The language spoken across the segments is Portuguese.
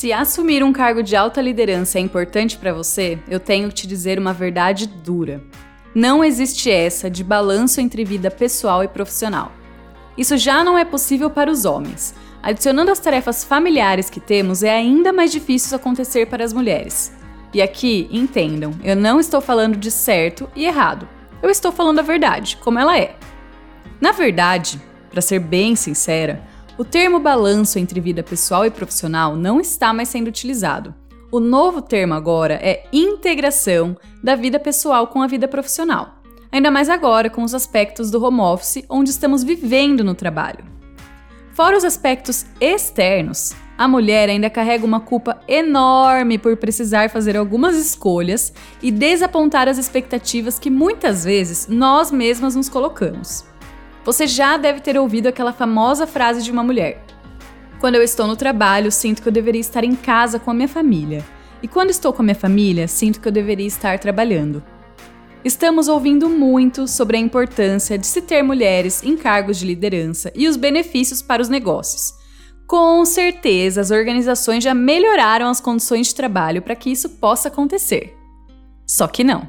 Se assumir um cargo de alta liderança é importante para você, eu tenho que te dizer uma verdade dura. Não existe essa de balanço entre vida pessoal e profissional. Isso já não é possível para os homens. Adicionando as tarefas familiares que temos, é ainda mais difícil isso acontecer para as mulheres. E aqui, entendam, eu não estou falando de certo e errado. Eu estou falando a verdade, como ela é. Na verdade, para ser bem sincera, o termo balanço entre vida pessoal e profissional não está mais sendo utilizado. O novo termo agora é integração da vida pessoal com a vida profissional. Ainda mais agora com os aspectos do home office, onde estamos vivendo no trabalho. Fora os aspectos externos, a mulher ainda carrega uma culpa enorme por precisar fazer algumas escolhas e desapontar as expectativas que muitas vezes nós mesmas nos colocamos. Você já deve ter ouvido aquela famosa frase de uma mulher: Quando eu estou no trabalho, sinto que eu deveria estar em casa com a minha família. E quando estou com a minha família, sinto que eu deveria estar trabalhando. Estamos ouvindo muito sobre a importância de se ter mulheres em cargos de liderança e os benefícios para os negócios. Com certeza, as organizações já melhoraram as condições de trabalho para que isso possa acontecer. Só que não.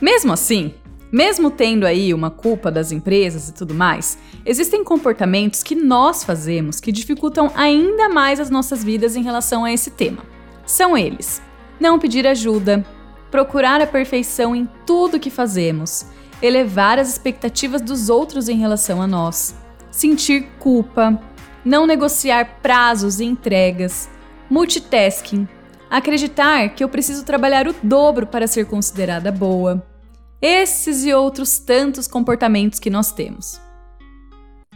Mesmo assim, mesmo tendo aí uma culpa das empresas e tudo mais, existem comportamentos que nós fazemos que dificultam ainda mais as nossas vidas em relação a esse tema. São eles: não pedir ajuda, procurar a perfeição em tudo que fazemos, elevar as expectativas dos outros em relação a nós, sentir culpa, não negociar prazos e entregas, multitasking, acreditar que eu preciso trabalhar o dobro para ser considerada boa esses e outros tantos comportamentos que nós temos.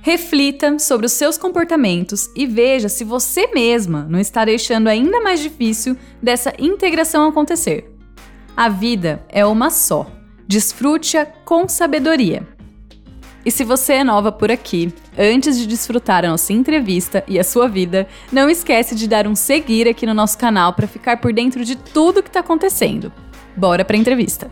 Reflita sobre os seus comportamentos e veja se você mesma não está deixando ainda mais difícil dessa integração acontecer. A vida é uma só. Desfrute-a com sabedoria. E se você é nova por aqui, antes de desfrutar a nossa entrevista e a sua vida, não esquece de dar um seguir aqui no nosso canal para ficar por dentro de tudo que está acontecendo. Bora para a entrevista!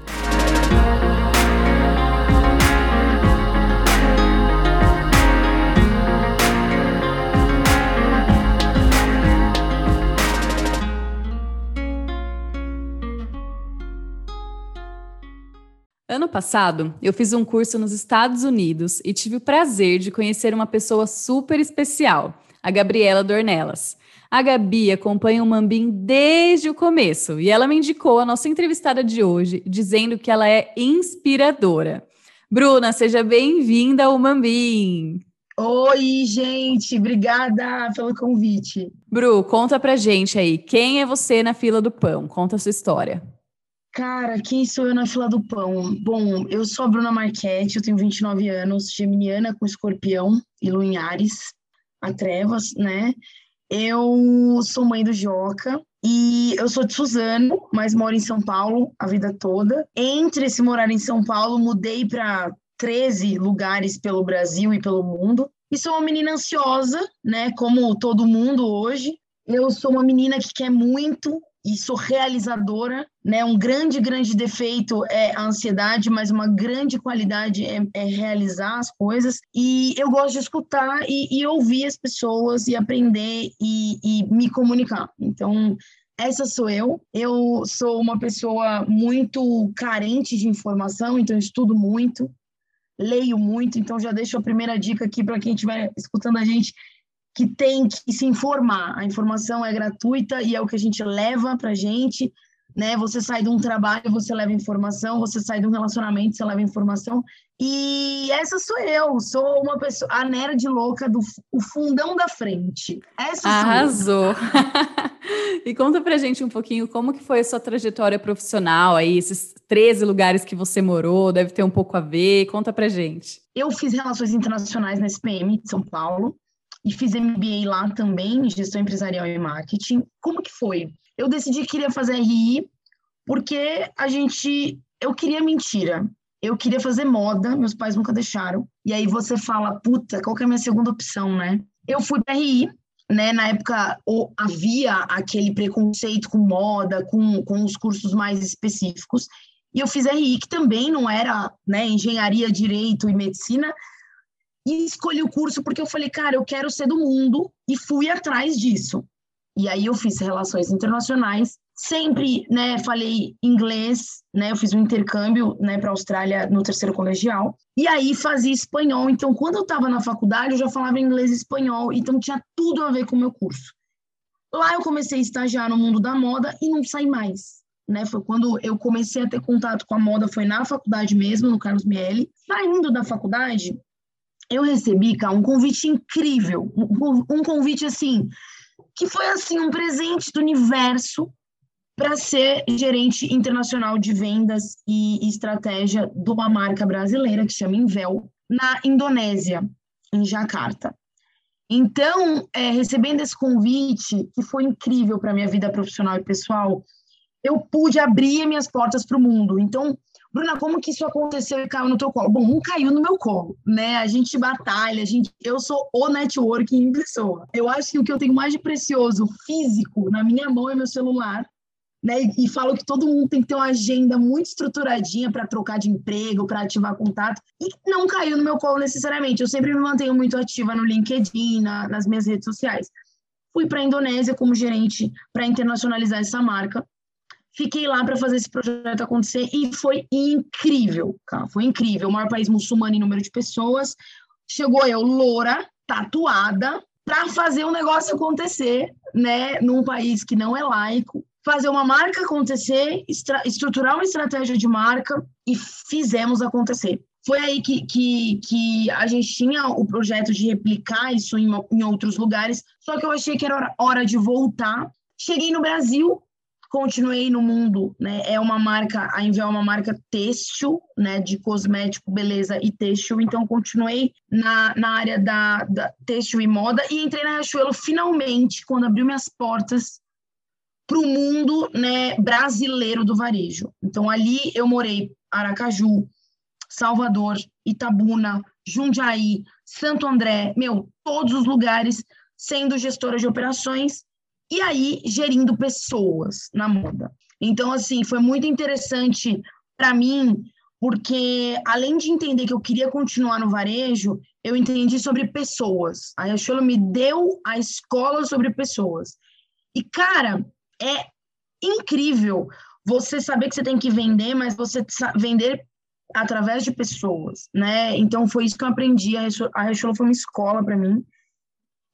Ano passado, eu fiz um curso nos Estados Unidos e tive o prazer de conhecer uma pessoa super especial, a Gabriela Dornelas. A Gabi acompanha o Mambim desde o começo e ela me indicou a nossa entrevistada de hoje, dizendo que ela é inspiradora. Bruna, seja bem-vinda ao Mambim. Oi, gente, obrigada pelo convite. Bru, conta pra gente aí, quem é você na fila do pão? Conta a sua história. Cara, quem sou eu na fila do pão? Bom, eu sou a Bruna Marchetti, eu tenho 29 anos, geminiana com escorpião e lua em Ares, a trevas, né? Eu sou mãe do Joca e eu sou de Suzano, mas moro em São Paulo a vida toda. Entre esse morar em São Paulo, mudei para 13 lugares pelo Brasil e pelo mundo. E sou uma menina ansiosa, né? Como todo mundo hoje. Eu sou uma menina que quer muito, e sou realizadora, né? Um grande, grande defeito é a ansiedade, mas uma grande qualidade é, é realizar as coisas. E eu gosto de escutar e, e ouvir as pessoas e aprender e, e me comunicar. Então, essa sou eu. Eu sou uma pessoa muito carente de informação, então estudo muito, leio muito. Então, já deixo a primeira dica aqui para quem estiver escutando a gente que tem que se informar. A informação é gratuita e é o que a gente leva para a gente. Né? Você sai de um trabalho, você leva informação, você sai de um relacionamento, você leva informação. E essa sou eu, sou uma pessoa, a nerd louca do o fundão da frente. Essa Arrasou. e conta pra gente um pouquinho como que foi a sua trajetória profissional aí, esses 13 lugares que você morou, deve ter um pouco a ver. Conta pra gente. Eu fiz relações internacionais na SPM de São Paulo e fiz MBA lá também, em gestão empresarial e marketing. Como que foi? Eu decidi que queria fazer RI porque a gente, eu queria mentira. Eu queria fazer moda, meus pais nunca deixaram. E aí você fala, puta, qual que é a minha segunda opção, né? Eu fui para RI, né? Na época havia aquele preconceito com moda, com, com os cursos mais específicos. E eu fiz RI, que também não era né, engenharia, direito e medicina, e escolhi o curso porque eu falei, cara, eu quero ser do mundo e fui atrás disso. E aí eu fiz relações internacionais, sempre, né, falei inglês, né, eu fiz um intercâmbio, né, para a Austrália no terceiro colegial, e aí fazia espanhol. Então, quando eu estava na faculdade, eu já falava inglês e espanhol, então tinha tudo a ver com o meu curso. Lá eu comecei a estagiar no mundo da moda e não saí mais. Né, foi quando eu comecei a ter contato com a moda, foi na faculdade mesmo, no Carlos Miele. Saindo da faculdade, eu recebi, cara, um convite incrível, um, um convite assim, que foi assim um presente do universo para ser gerente internacional de vendas e estratégia de uma marca brasileira que chama Invel, na Indonésia, em Jakarta. Então, é, recebendo esse convite, que foi incrível para minha vida profissional e pessoal, eu pude abrir minhas portas para o mundo. Então, Bruna, como que isso aconteceu e caiu no teu colo? Bom, um caiu no meu colo, né? A gente batalha, a gente, eu sou o networking em pessoa. Eu acho que o que eu tenho mais de precioso físico na minha mão é meu celular. Né, e, e falo que todo mundo tem que ter uma agenda muito estruturadinha para trocar de emprego, para ativar contato. E não caiu no meu colo necessariamente. Eu sempre me mantenho muito ativa no LinkedIn, na, nas minhas redes sociais. Fui para a Indonésia como gerente para internacionalizar essa marca. Fiquei lá para fazer esse projeto acontecer e foi incrível, cara. Foi incrível. O maior país muçulmano em número de pessoas. Chegou eu, loura, tatuada, para fazer um negócio acontecer, né? Num país que não é laico, fazer uma marca acontecer, estruturar uma estratégia de marca e fizemos acontecer. Foi aí que, que, que a gente tinha o projeto de replicar isso em, em outros lugares, só que eu achei que era hora de voltar. Cheguei no Brasil, continuei no mundo, né? É uma marca, a Envel é uma marca têxtil, né? De cosmético, beleza e têxtil. Então, continuei na, na área da, da têxtil e moda e entrei na Riachuelo finalmente, quando abriu minhas portas para o mundo né, brasileiro do varejo. Então, ali eu morei Aracaju, Salvador, Itabuna, Jundiaí, Santo André, meu, todos os lugares, sendo gestora de operações e aí gerindo pessoas na moda. Então, assim, foi muito interessante para mim, porque além de entender que eu queria continuar no varejo, eu entendi sobre pessoas. A Riachuelo me deu a escola sobre pessoas. E, cara, é incrível você saber que você tem que vender, mas você vender através de pessoas, né? Então, foi isso que eu aprendi. A Riachuelo foi uma escola para mim.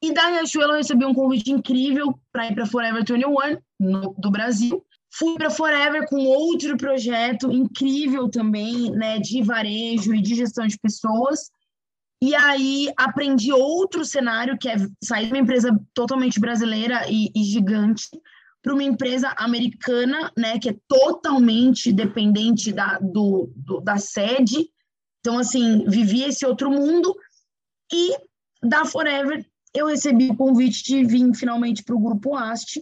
E da Riachuelo eu recebi um convite incrível para ir para Forever 21 no, do Brasil. Fui para Forever com outro projeto incrível também, né, de varejo e de gestão de pessoas. E aí aprendi outro cenário, que é sair de uma empresa totalmente brasileira e, e gigante para uma empresa americana, né, que é totalmente dependente da, do, do, da sede. Então, assim, vivi esse outro mundo. E da Forever eu recebi o convite de vir finalmente para o Grupo Ast,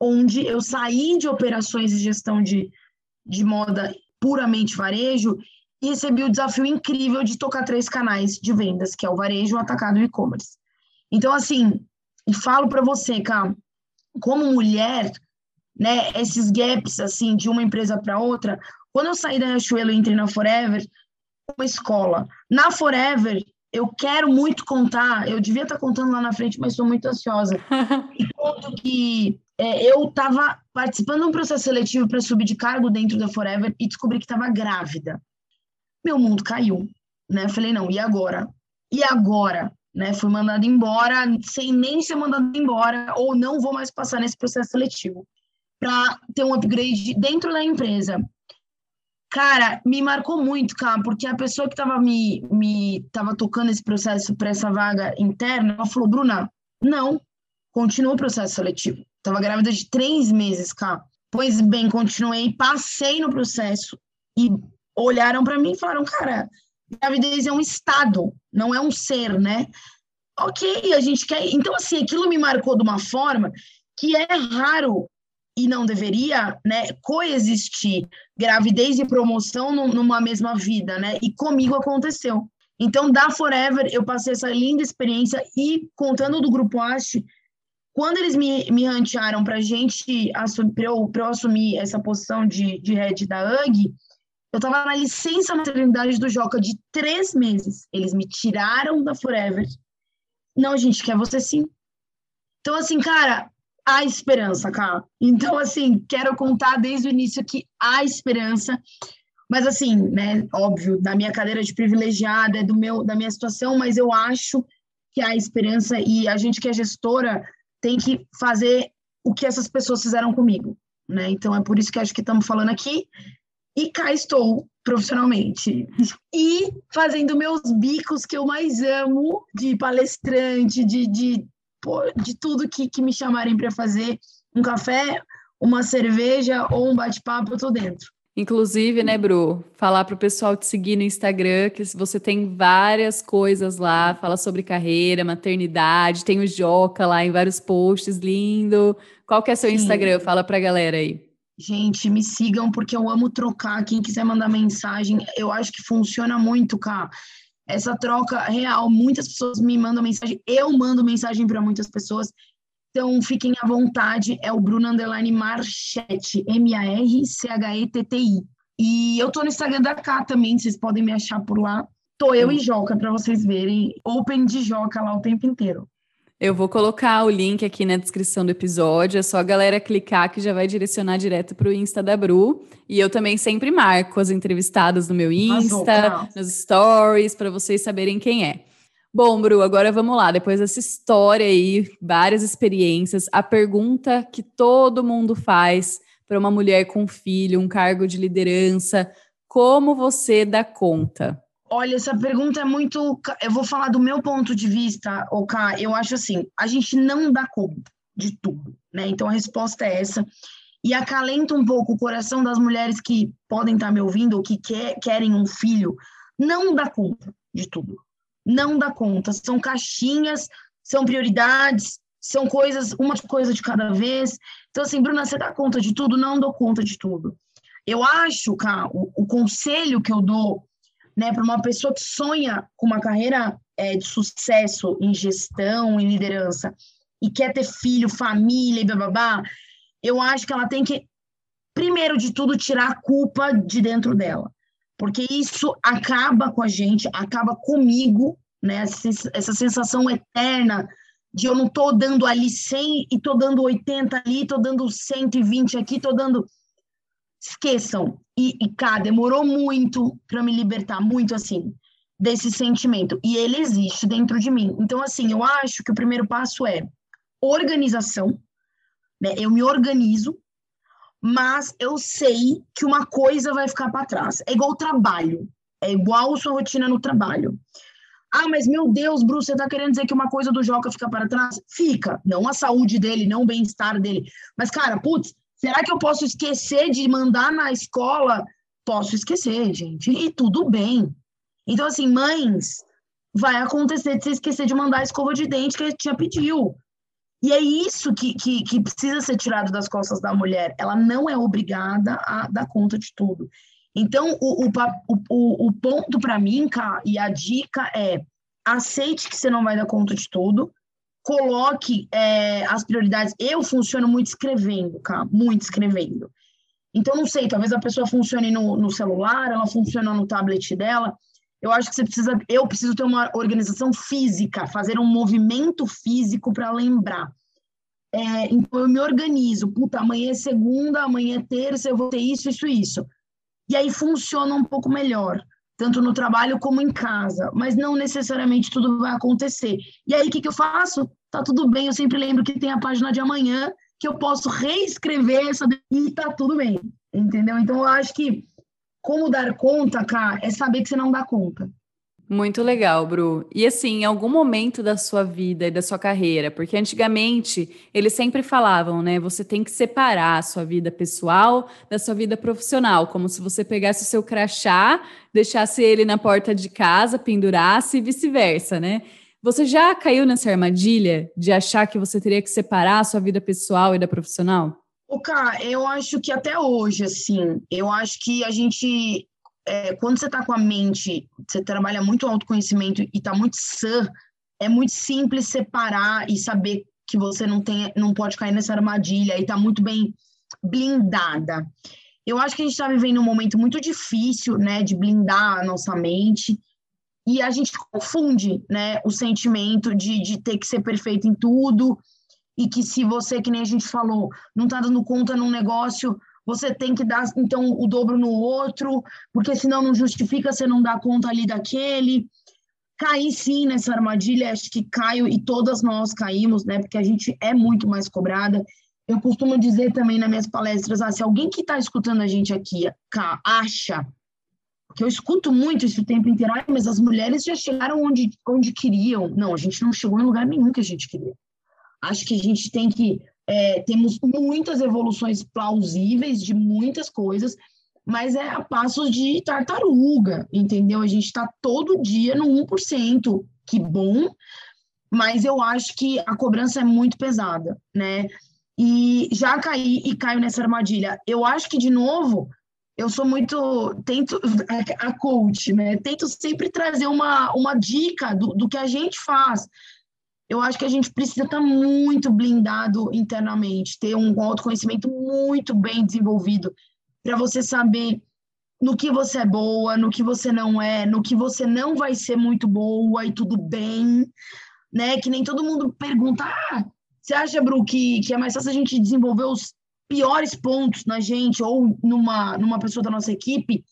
onde eu saí de operações e gestão de, de moda puramente varejo e recebi o desafio incrível de tocar três canais de vendas, que é o varejo, o atacado e o e-commerce. Então, assim, e falo para você, cara, como mulher, né, esses gaps, assim, de uma empresa para outra, quando eu saí da Riachuelo e entrei na Forever, uma escola. Na Forever, eu quero muito contar, eu devia estar contando lá na frente, mas estou muito ansiosa. e conto que é, eu estava participando de um processo seletivo para subir de cargo dentro da Forever e descobri que estava grávida. Meu mundo caiu, né? Falei, não, e agora? E agora? Né? Fui mandada embora, sem nem ser mandada embora, ou não vou mais passar nesse processo seletivo para ter um upgrade dentro da empresa. Cara, me marcou muito, cara, porque a pessoa que estava me, me tava tocando esse processo para essa vaga interna, ela falou, Bruna, não, continua o processo seletivo. Tava grávida de três meses, cara. Pois bem, continuei, passei no processo e olharam para mim e falaram, cara, gravidez é um estado, não é um ser, né? Ok, a gente quer. Então, assim, aquilo me marcou de uma forma que é raro e não deveria, né, coexistir gravidez e promoção numa mesma vida, né? E comigo aconteceu. Então, da Forever, eu passei essa linda experiência e contando do Grupo Haste, quando eles me, me rantearam para gente, para eu, eu assumir essa posição de, de head da UG, eu estava na licença maternidade do Joca de três meses. Eles me tiraram da Forever. Não, gente quer você sim. Então, assim, cara, há esperança, cara. Então, assim, quero contar desde o início que há esperança. Mas, assim, né, óbvio, da minha cadeira de privilegiada, é do meu, da minha situação, mas eu acho que há esperança e a gente que é gestora tem que fazer o que essas pessoas fizeram comigo, né? Então, é por isso que acho que estamos falando aqui. E cá estou profissionalmente. E fazendo meus bicos que eu mais amo, de palestrante, de, de, de tudo que, que me chamarem para fazer. Um café, uma cerveja ou um bate-papo, eu tô dentro. Inclusive, né, Bru, falar para o pessoal te seguir no Instagram, que você tem várias coisas lá, fala sobre carreira, maternidade, tem o Joca lá em vários posts, lindo. Qual que é seu Sim. Instagram? Fala para a galera aí. Gente, me sigam porque eu amo trocar. Quem quiser mandar mensagem, eu acho que funciona muito, cara. Essa troca real, muitas pessoas me mandam mensagem, eu mando mensagem para muitas pessoas. Então, fiquem à vontade. É o Bruno Underline Marchetti, M-A-R-C-H-E-T-T-I. E eu tô no Instagram da K também, vocês podem me achar por lá. Tô eu e Joca, para vocês verem. Open de Joca lá o tempo inteiro. Eu vou colocar o link aqui na descrição do episódio. É só a galera clicar que já vai direcionar direto para o Insta da Bru. E eu também sempre marco as entrevistadas no meu Insta, nos stories, para vocês saberem quem é. Bom, Bru, agora vamos lá. Depois dessa história aí, várias experiências, a pergunta que todo mundo faz para uma mulher com filho, um cargo de liderança: como você dá conta? Olha, essa pergunta é muito. Eu vou falar do meu ponto de vista, OK? Eu acho assim: a gente não dá conta de tudo, né? Então a resposta é essa. E acalenta um pouco o coração das mulheres que podem estar me ouvindo ou que quer, querem um filho. Não dá conta de tudo. Não dá conta. São caixinhas, são prioridades, são coisas, uma coisa de cada vez. Então, assim, Bruna, você dá conta de tudo? Não dou conta de tudo. Eu acho, cara, o, o conselho que eu dou né, para uma pessoa que sonha com uma carreira é, de sucesso em gestão, em liderança, e quer ter filho, família e babá, eu acho que ela tem que, primeiro de tudo, tirar a culpa de dentro dela. Porque isso acaba com a gente, acaba comigo, né? Essa sensação eterna de eu não tô dando ali 100 e tô dando 80 ali, tô dando 120 aqui, tô dando esqueçam. E, e demorou muito para me libertar, muito assim, desse sentimento. E ele existe dentro de mim. Então, assim, eu acho que o primeiro passo é organização, né? Eu me organizo, mas eu sei que uma coisa vai ficar para trás. É igual trabalho, é igual sua rotina no trabalho. Ah, mas meu Deus, Bruce, você está querendo dizer que uma coisa do Joca fica para trás? Fica. Não a saúde dele, não o bem-estar dele. Mas, cara, putz, Será que eu posso esquecer de mandar na escola? Posso esquecer, gente, e tudo bem. Então, assim, mães, vai acontecer de você esquecer de mandar a escova de dente que a tia pediu. E é isso que, que, que, precisa ser tirado das costas da mulher. Ela não é obrigada a dar conta de tudo. Então, o, o, o, o ponto para mim, cá, e a dica é aceite que você não vai dar conta de tudo, coloque é, as prioridades. Eu funciono muito escrevendo, cara, muito escrevendo. Então, não sei, talvez a pessoa funcione no, no celular, ela funciona no tablet dela. Eu acho que você precisa, eu preciso ter uma organização física, fazer um movimento físico para lembrar. É, então, eu me organizo. Puta, amanhã é segunda, amanhã é terça, eu vou ter isso, isso, isso. E aí funciona um pouco melhor tanto no trabalho como em casa, mas não necessariamente tudo vai acontecer. E aí, o que, que eu faço? Tá tudo bem, eu sempre lembro que tem a página de amanhã, que eu posso reescrever essa e tá tudo bem, entendeu? Então, eu acho que como dar conta, cara, é saber que você não dá conta. Muito legal, Bru. E assim, em algum momento da sua vida e da sua carreira, porque antigamente eles sempre falavam, né? Você tem que separar a sua vida pessoal da sua vida profissional, como se você pegasse o seu crachá, deixasse ele na porta de casa, pendurasse e vice-versa, né? Você já caiu nessa armadilha de achar que você teria que separar a sua vida pessoal e da profissional? O cara, eu acho que até hoje, assim, eu acho que a gente é, quando você está com a mente, você trabalha muito autoconhecimento e está muito sã, é muito simples separar e saber que você não tem, não pode cair nessa armadilha e está muito bem blindada. Eu acho que a gente está vivendo um momento muito difícil, né, de blindar a nossa mente e a gente confunde, né, o sentimento de, de ter que ser perfeito em tudo e que se você, que nem a gente falou, não está dando conta num negócio, você tem que dar então o dobro no outro, porque senão não justifica você não dar conta ali daquele. Caí sim nessa armadilha, acho que caio e todas nós caímos, né? Porque a gente é muito mais cobrada. Eu costumo dizer também nas minhas palestras, ah, se alguém que está escutando a gente aqui acha, que eu escuto muito isso o tempo inteiro, ah, mas as mulheres já chegaram onde, onde queriam. Não, a gente não chegou em lugar nenhum que a gente queria. Acho que a gente tem que é, temos muitas evoluções plausíveis de muitas coisas, mas é a passos de tartaruga, entendeu? A gente está todo dia no 1%, que bom, mas eu acho que a cobrança é muito pesada, né? E já caí e caio nessa armadilha. Eu acho que, de novo, eu sou muito. Tento. A coach, né? Tento sempre trazer uma, uma dica do, do que a gente faz eu acho que a gente precisa estar muito blindado internamente, ter um autoconhecimento muito bem desenvolvido, para você saber no que você é boa, no que você não é, no que você não vai ser muito boa e tudo bem, né? Que nem todo mundo pergunta, ah, você acha, Bru, que, que é mais fácil a gente desenvolver os piores pontos na gente ou numa, numa pessoa da nossa equipe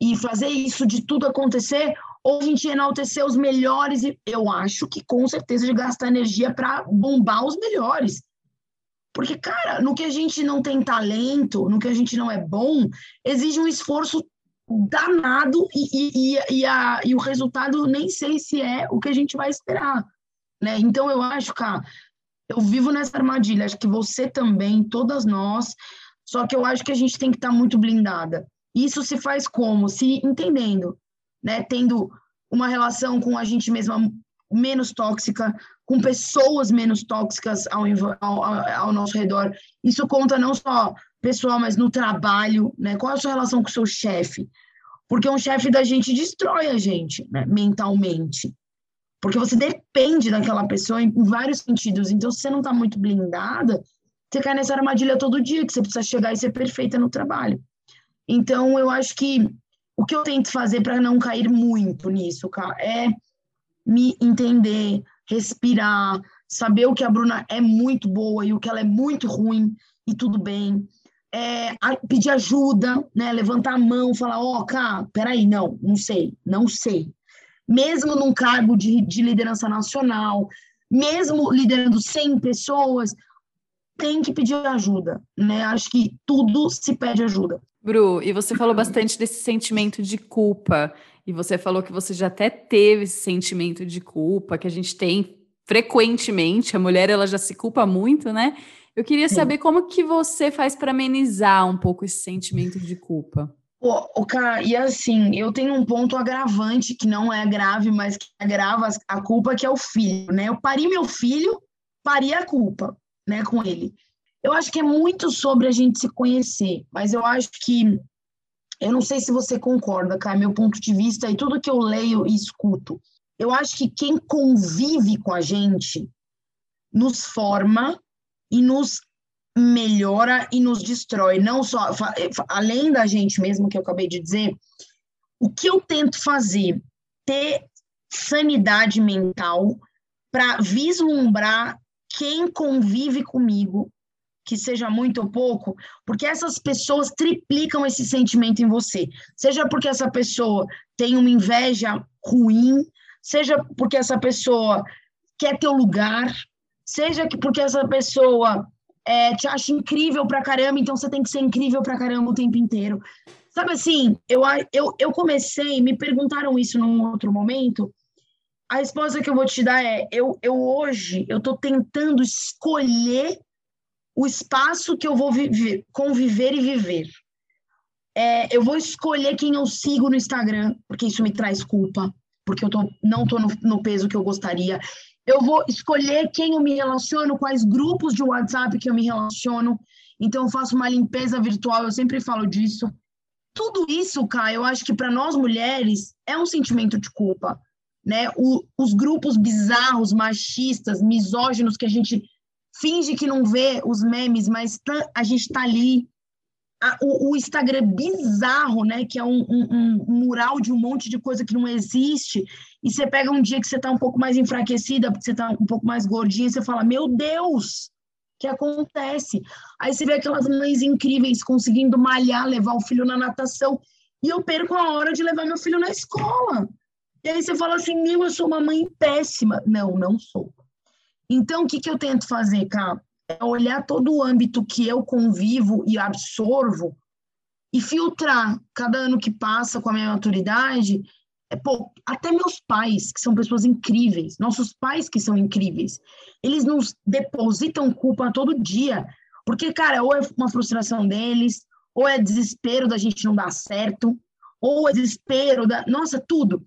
e fazer isso de tudo acontecer? Ou a gente enaltecer os melhores, eu acho que com certeza de gastar energia para bombar os melhores. Porque, cara, no que a gente não tem talento, no que a gente não é bom, exige um esforço danado e, e, e, a, e o resultado nem sei se é o que a gente vai esperar. Né? Então, eu acho, cara, eu vivo nessa armadilha, acho que você também, todas nós, só que eu acho que a gente tem que estar tá muito blindada. Isso se faz como? Se entendendo né, tendo uma relação com a gente mesma menos tóxica, com pessoas menos tóxicas ao, ao, ao, nosso redor. Isso conta não só pessoal, mas no trabalho, né? Qual é a sua relação com o seu chefe? Porque um chefe da gente destrói a gente, né? mentalmente. Porque você depende daquela pessoa em, vários sentidos. Então, se você não está muito blindada, você cai nessa armadilha todo dia, que você precisa chegar e ser perfeita no trabalho. Então, eu acho que o que eu tento fazer para não cair muito nisso, cara, é me entender, respirar, saber o que a Bruna é muito boa e o que ela é muito ruim e tudo bem. É, pedir ajuda, né? Levantar a mão, falar, ó, oh, cara, peraí, não, não sei, não sei. Mesmo num cargo de, de liderança nacional, mesmo liderando 100 pessoas, tem que pedir ajuda, né? Acho que tudo se pede ajuda. Bru, e você falou bastante desse sentimento de culpa, e você falou que você já até teve esse sentimento de culpa que a gente tem frequentemente, a mulher ela já se culpa muito, né? Eu queria saber como que você faz para amenizar um pouco esse sentimento de culpa. O, o cara, e assim, eu tenho um ponto agravante que não é grave, mas que agrava a culpa, que é o filho, né? Eu pari meu filho, pari a culpa, né, com ele. Eu acho que é muito sobre a gente se conhecer, mas eu acho que eu não sei se você concorda, cara, meu ponto de vista e tudo que eu leio e escuto. Eu acho que quem convive com a gente nos forma e nos melhora e nos destrói. Não só, além da gente mesmo, que eu acabei de dizer, o que eu tento fazer? Ter sanidade mental para vislumbrar quem convive comigo que seja muito ou pouco, porque essas pessoas triplicam esse sentimento em você. Seja porque essa pessoa tem uma inveja ruim, seja porque essa pessoa quer teu lugar, seja porque essa pessoa é, te acha incrível pra caramba, então você tem que ser incrível pra caramba o tempo inteiro. Sabe assim, eu, eu, eu comecei, me perguntaram isso num outro momento, a resposta que eu vou te dar é, eu, eu hoje, eu tô tentando escolher o espaço que eu vou viver, conviver e viver. É, eu vou escolher quem eu sigo no Instagram, porque isso me traz culpa, porque eu tô, não estou no, no peso que eu gostaria. Eu vou escolher quem eu me relaciono, quais grupos de WhatsApp que eu me relaciono. Então, eu faço uma limpeza virtual, eu sempre falo disso. Tudo isso, cara, eu acho que para nós mulheres é um sentimento de culpa. Né? O, os grupos bizarros, machistas, misóginos que a gente finge que não vê os memes, mas tá, a gente está ali. A, o, o, Instagram é bizarro, né? Que é um, um, um, mural de um monte de coisa que não existe. E você pega um dia que você está um pouco mais enfraquecida, porque você está um pouco mais gordinha, e você fala: Meu Deus, que acontece. Aí você vê aquelas mães incríveis conseguindo malhar, levar o filho na natação, e eu perco a hora de levar meu filho na escola. E aí você fala assim, meu, eu sou uma mãe péssima. Não, não sou. Então, o que, que eu tento fazer, cá? É olhar todo o âmbito que eu convivo e absorvo e filtrar cada ano que passa com a minha maturidade. É, pô, até meus pais, que são pessoas incríveis, nossos pais que são incríveis, eles nos depositam culpa todo dia. Porque, cara, ou é uma frustração deles, ou é desespero da gente não dar certo, ou é desespero da. Nossa, tudo.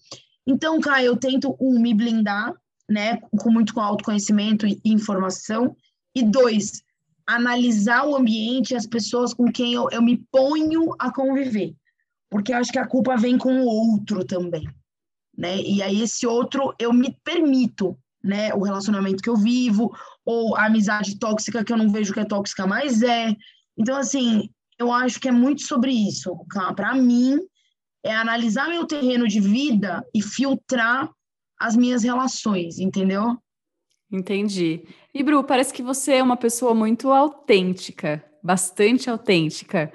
Então, cara, eu tento, um, me blindar, né, com muito autoconhecimento e informação, e dois, analisar o ambiente e as pessoas com quem eu, eu me ponho a conviver. Porque eu acho que a culpa vem com o outro também, né? E aí esse outro eu me permito, né, o relacionamento que eu vivo ou a amizade tóxica que eu não vejo que é tóxica, mas é. Então assim, eu acho que é muito sobre isso. Para mim é analisar meu terreno de vida e filtrar as minhas relações, entendeu? Entendi. E Bru, parece que você é uma pessoa muito autêntica, bastante autêntica.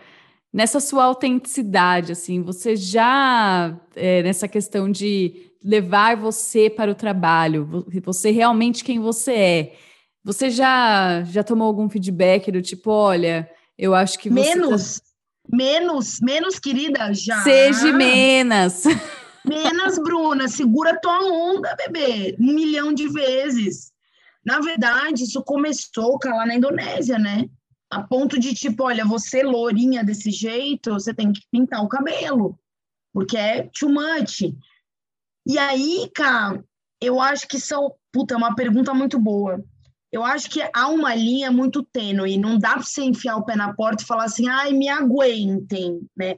Nessa sua autenticidade, assim, você já é, nessa questão de levar você para o trabalho, você realmente quem você é. Você já já tomou algum feedback do tipo, olha, eu acho que você menos, tá... menos, menos, querida, já. Seja menos. Menos, Bruna, segura tua onda, bebê, um milhão de vezes. Na verdade, isso começou lá na Indonésia, né? A ponto de tipo, olha, você lourinha desse jeito, você tem que pintar o cabelo, porque é too much. E aí, cara, eu acho que são, puta, é uma pergunta muito boa. Eu acho que há uma linha muito tênue, não dá para você enfiar o pé na porta e falar assim, ai, me aguentem, né?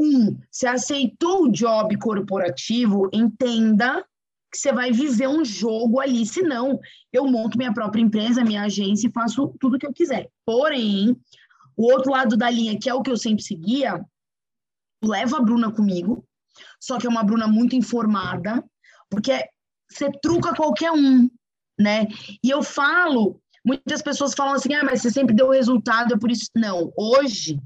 Um, você aceitou o job corporativo, entenda que você vai viver um jogo ali, senão eu monto minha própria empresa, minha agência e faço tudo o que eu quiser. Porém, o outro lado da linha, que é o que eu sempre seguia, leva a Bruna comigo, só que é uma Bruna muito informada, porque você truca qualquer um, né? E eu falo, muitas pessoas falam assim, ah, mas você sempre deu resultado, é por isso. Não, hoje,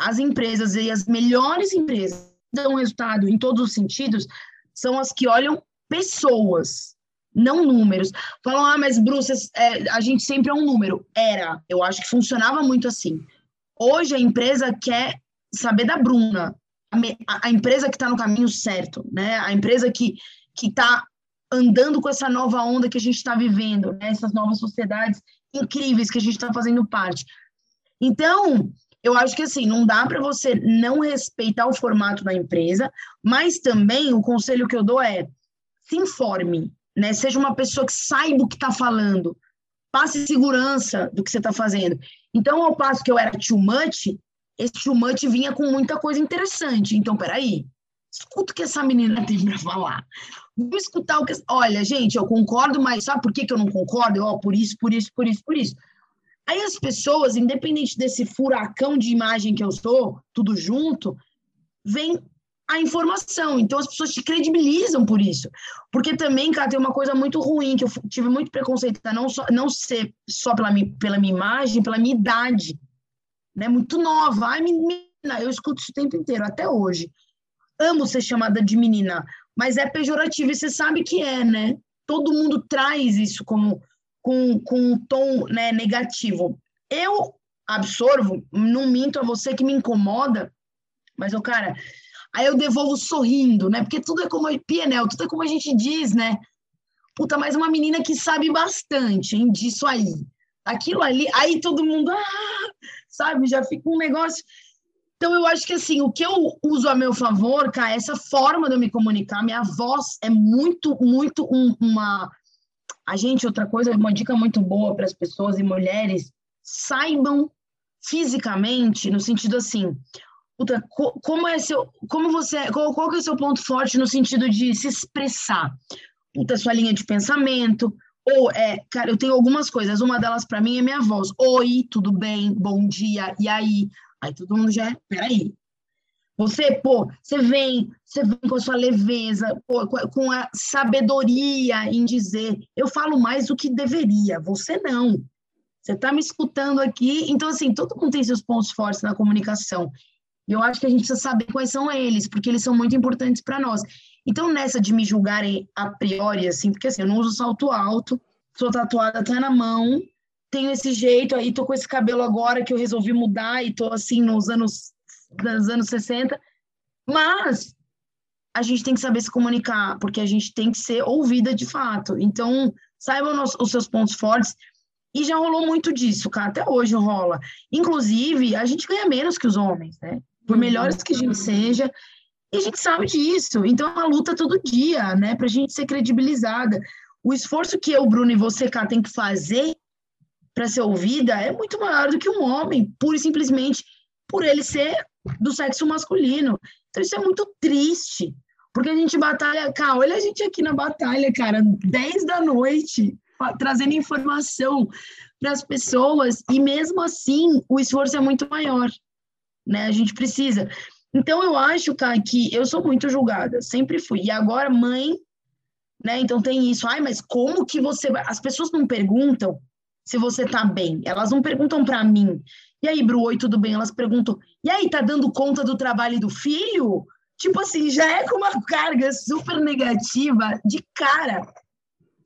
as empresas e as melhores empresas dão resultado em todos os sentidos são as que olham pessoas, não números. Falam, ah, mas Bruce, é, a gente sempre é um número. Era, eu acho que funcionava muito assim. Hoje a empresa quer saber da Bruna, a, a empresa que está no caminho certo, né? A empresa que que está andando com essa nova onda que a gente está vivendo, né? essas novas sociedades incríveis que a gente está fazendo parte. Então, eu acho que assim, não dá para você não respeitar o formato da empresa, mas também o conselho que eu dou é se informe, né? Seja uma pessoa que saiba o que está falando, passe segurança do que você está fazendo. Então, ao passo que eu era too much, esse too much vinha com muita coisa interessante. Então, peraí, escuta o que essa menina tem para falar. Vamos escutar o que. Olha, gente, eu concordo, mas sabe por que, que eu não concordo? Ó, oh, por isso, por isso, por isso, por isso. Aí as pessoas, independente desse furacão de imagem que eu sou, tudo junto, vem a informação. Então as pessoas te credibilizam por isso. Porque também, cara, tem uma coisa muito ruim, que eu tive muito preconceito, tá? não, só, não ser só pela minha, pela minha imagem, pela minha idade. Né? Muito nova. Ai, menina, eu escuto isso o tempo inteiro, até hoje. Amo ser chamada de menina, mas é pejorativo e você sabe que é, né? Todo mundo traz isso como com, com um tom né, negativo. Eu absorvo, não minto a você que me incomoda, mas, o cara, Aí eu devolvo sorrindo, né? Porque tudo é como PNL, tudo é como a gente diz, né? Puta, mas uma menina que sabe bastante hein, disso aí. Aquilo ali, aí todo mundo, ah, sabe, já fica um negócio. Então, eu acho que assim, o que eu uso a meu favor, cara, é essa forma de eu me comunicar, minha voz é muito, muito um, uma. A gente, outra coisa, uma dica muito boa para as pessoas e mulheres, saibam fisicamente, no sentido assim, Puta, como é seu, como você, qual, qual que é o seu ponto forte no sentido de se expressar? Puta, sua linha de pensamento, ou é, cara, eu tenho algumas coisas, uma delas para mim é minha voz. Oi, tudo bem? Bom dia. E aí? Aí todo mundo já, peraí. Você, pô, você vem, você vem com a sua leveza, pô, com a sabedoria em dizer, eu falo mais do que deveria, você não. Você está me escutando aqui? Então, assim, todo mundo tem seus pontos fortes na comunicação. E eu acho que a gente precisa saber quais são eles, porque eles são muito importantes para nós. Então, nessa de me julgarem a priori, assim, porque assim, eu não uso salto alto, sou tatuada até na mão, tenho esse jeito, aí tô com esse cabelo agora que eu resolvi mudar e tô assim nos anos, nos anos 60. Mas a gente tem que saber se comunicar, porque a gente tem que ser ouvida de fato. Então, saibam os, os seus pontos fortes. E já rolou muito disso, cara. Até hoje rola. Inclusive, a gente ganha menos que os homens, né? Por uhum. melhores que a gente seja. E a gente sabe disso. Então, é uma luta todo dia, né? Pra gente ser credibilizada. O esforço que eu, Bruno e você, cara, tem que fazer para ser ouvida é muito maior do que um homem, pura e simplesmente por ele ser do sexo masculino. Então, isso é muito triste. Porque a gente batalha, cara, olha a gente aqui na batalha, cara, 10 da noite, trazendo informação para as pessoas, e mesmo assim o esforço é muito maior, né? A gente precisa. Então eu acho, cara, que eu sou muito julgada, sempre fui. E agora, mãe, né? Então tem isso. Ai, mas como que você vai. As pessoas não perguntam se você tá bem, elas não perguntam para mim. E aí, Bru, oi, tudo bem? Elas perguntam, e aí, tá dando conta do trabalho do filho? Tipo assim, já é com uma carga super negativa de cara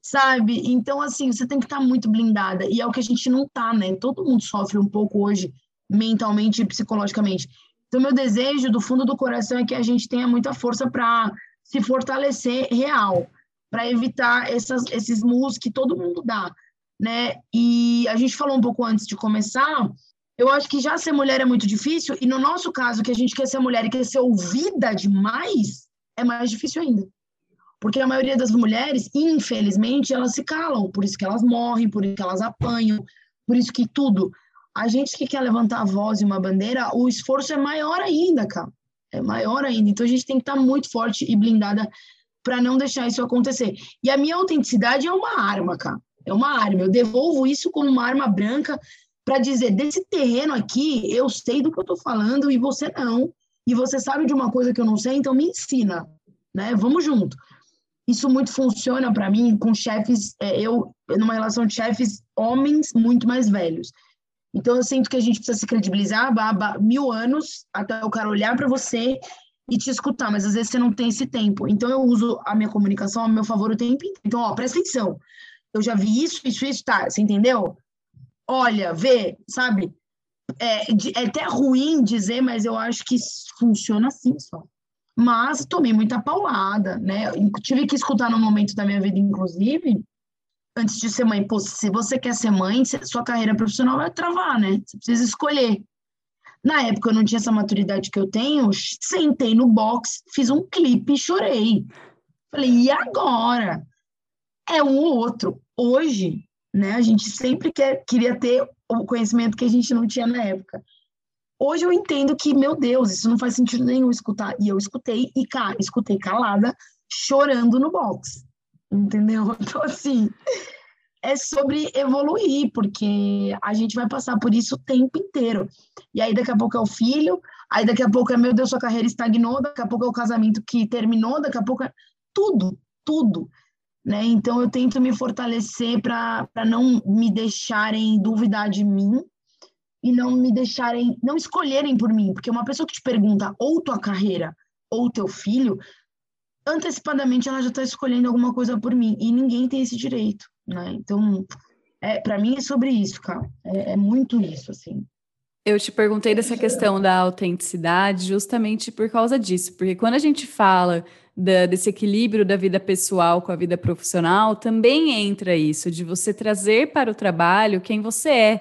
sabe? Então, assim, você tem que estar tá muito blindada, e é o que a gente não tá, né? Todo mundo sofre um pouco hoje, mentalmente e psicologicamente. Então, meu desejo do fundo do coração é que a gente tenha muita força para se fortalecer real, para evitar essas, esses mus que todo mundo dá, né? E a gente falou um pouco antes de começar, eu acho que já ser mulher é muito difícil, e no nosso caso, que a gente quer ser mulher e quer ser ouvida demais, é mais difícil ainda. Porque a maioria das mulheres, infelizmente, elas se calam, por isso que elas morrem, por isso que elas apanham, por isso que tudo. A gente que quer levantar a voz e uma bandeira, o esforço é maior ainda, cara. É maior ainda. Então a gente tem que estar muito forte e blindada para não deixar isso acontecer. E a minha autenticidade é uma arma, cara. É uma arma. Eu devolvo isso como uma arma branca para dizer: desse terreno aqui, eu sei do que eu estou falando e você não. E você sabe de uma coisa que eu não sei, então me ensina. Né? Vamos junto isso muito funciona para mim com chefes, é, eu numa relação de chefes homens muito mais velhos. Então eu sinto que a gente precisa se credibilizar mil anos até o cara olhar para você e te escutar, mas às vezes você não tem esse tempo. Então eu uso a minha comunicação a meu favor o tempo inteiro. Então, ó, presta atenção. Eu já vi isso, isso, isso, tá? Você entendeu? Olha, vê, sabe? É, é até ruim dizer, mas eu acho que funciona assim só mas tomei muita paulada, né? tive que escutar no momento da minha vida, inclusive, antes de ser mãe, pô, se você quer ser mãe, sua carreira profissional vai travar, né? Você precisa escolher. Na época eu não tinha essa maturidade que eu tenho, sentei no box, fiz um clipe e chorei. Falei, e agora? É um ou outro. Hoje, né, a gente sempre quer, queria ter o conhecimento que a gente não tinha na época. Hoje eu entendo que, meu Deus, isso não faz sentido nenhum escutar. E eu escutei, e cá, escutei calada, chorando no box. Entendeu? Então, assim, é sobre evoluir, porque a gente vai passar por isso o tempo inteiro. E aí, daqui a pouco é o filho, aí daqui a pouco é, meu Deus, sua carreira estagnou, daqui a pouco é o casamento que terminou, daqui a pouco é tudo, tudo. Né? Então, eu tento me fortalecer para não me deixarem duvidar de mim e não me deixarem, não escolherem por mim, porque uma pessoa que te pergunta ou tua carreira ou teu filho, antecipadamente ela já está escolhendo alguma coisa por mim e ninguém tem esse direito, né? Então, é, para mim é sobre isso, cara. É, é muito isso, assim. Eu te perguntei dessa questão da autenticidade justamente por causa disso, porque quando a gente fala da, desse equilíbrio da vida pessoal com a vida profissional, também entra isso, de você trazer para o trabalho quem você é